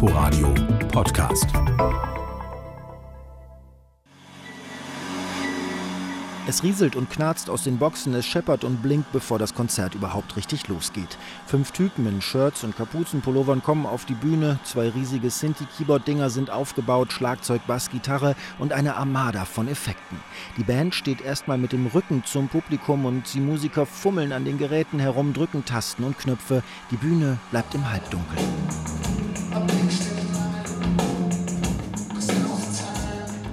Inforadio Podcast. Es rieselt und knarzt aus den Boxen, es scheppert und blinkt, bevor das Konzert überhaupt richtig losgeht. Fünf Typen in Shirts und Kapuzenpullovern kommen auf die Bühne, zwei riesige Sinti-Keyboard-Dinger sind aufgebaut, Schlagzeug, Bass, Gitarre und eine Armada von Effekten. Die Band steht erstmal mit dem Rücken zum Publikum und die Musiker fummeln an den Geräten herum, drücken Tasten und Knöpfe. Die Bühne bleibt im Halbdunkel.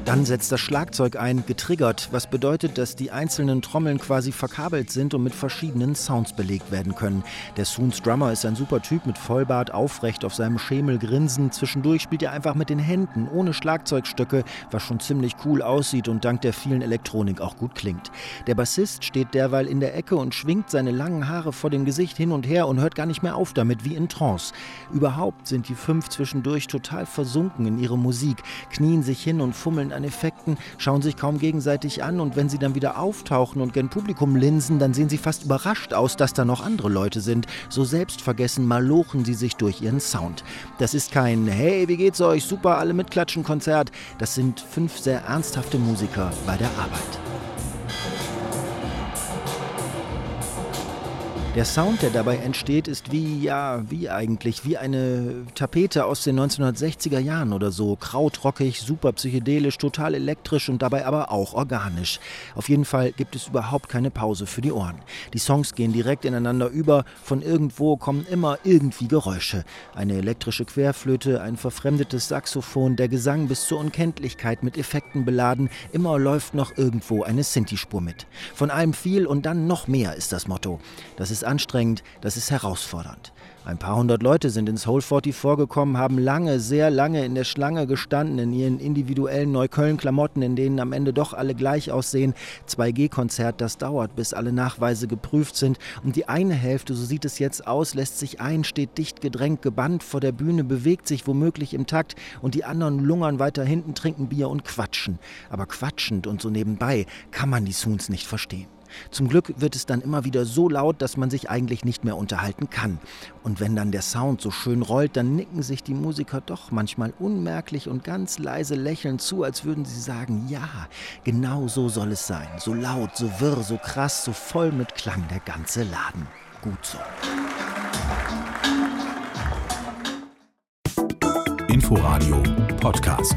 Dann setzt das Schlagzeug ein, getriggert, was bedeutet, dass die einzelnen Trommeln quasi verkabelt sind und mit verschiedenen Sounds belegt werden können. Der Soons Drummer ist ein super Typ mit Vollbart, aufrecht auf seinem Schemel grinsen. Zwischendurch spielt er einfach mit den Händen, ohne Schlagzeugstöcke, was schon ziemlich cool aussieht und dank der vielen Elektronik auch gut klingt. Der Bassist steht derweil in der Ecke und schwingt seine langen Haare vor dem Gesicht hin und her und hört gar nicht mehr auf damit, wie in Trance. Überhaupt sind die fünf zwischendurch total versunken in ihre Musik, knien sich hin und fummeln an Effekten, schauen sich kaum gegenseitig an und wenn sie dann wieder auftauchen und gen Publikum linsen, dann sehen sie fast überrascht aus, dass da noch andere Leute sind. So selbstvergessen malochen sie sich durch ihren Sound. Das ist kein Hey, wie geht's euch? Super, alle mitklatschen Konzert. Das sind fünf sehr ernsthafte Musiker bei der Arbeit. Der Sound, der dabei entsteht, ist wie, ja, wie eigentlich, wie eine Tapete aus den 1960er Jahren oder so. Krautrockig, super psychedelisch, total elektrisch und dabei aber auch organisch. Auf jeden Fall gibt es überhaupt keine Pause für die Ohren. Die Songs gehen direkt ineinander über, von irgendwo kommen immer irgendwie Geräusche. Eine elektrische Querflöte, ein verfremdetes Saxophon, der Gesang bis zur Unkenntlichkeit mit Effekten beladen, immer läuft noch irgendwo eine Sinti-Spur mit. Von allem viel und dann noch mehr ist das Motto. Das ist anstrengend, das ist herausfordernd. Ein paar hundert Leute sind ins Whole 40 vorgekommen, haben lange, sehr lange in der Schlange gestanden, in ihren individuellen Neukölln-Klamotten, in denen am Ende doch alle gleich aussehen. 2G-Konzert, das dauert, bis alle Nachweise geprüft sind. Und die eine Hälfte, so sieht es jetzt aus, lässt sich ein, steht dicht gedrängt, gebannt vor der Bühne, bewegt sich womöglich im Takt und die anderen lungern weiter hinten, trinken Bier und quatschen. Aber quatschend und so nebenbei kann man die Soons nicht verstehen. Zum Glück wird es dann immer wieder so laut, dass man sich eigentlich nicht mehr unterhalten kann. Und wenn dann der Sound so schön rollt, dann nicken sich die Musiker doch manchmal unmerklich und ganz leise lächeln zu, als würden sie sagen, ja, genau so soll es sein. So laut, so wirr, so krass, so voll mit Klang der ganze Laden. Gut so. Inforadio Podcast.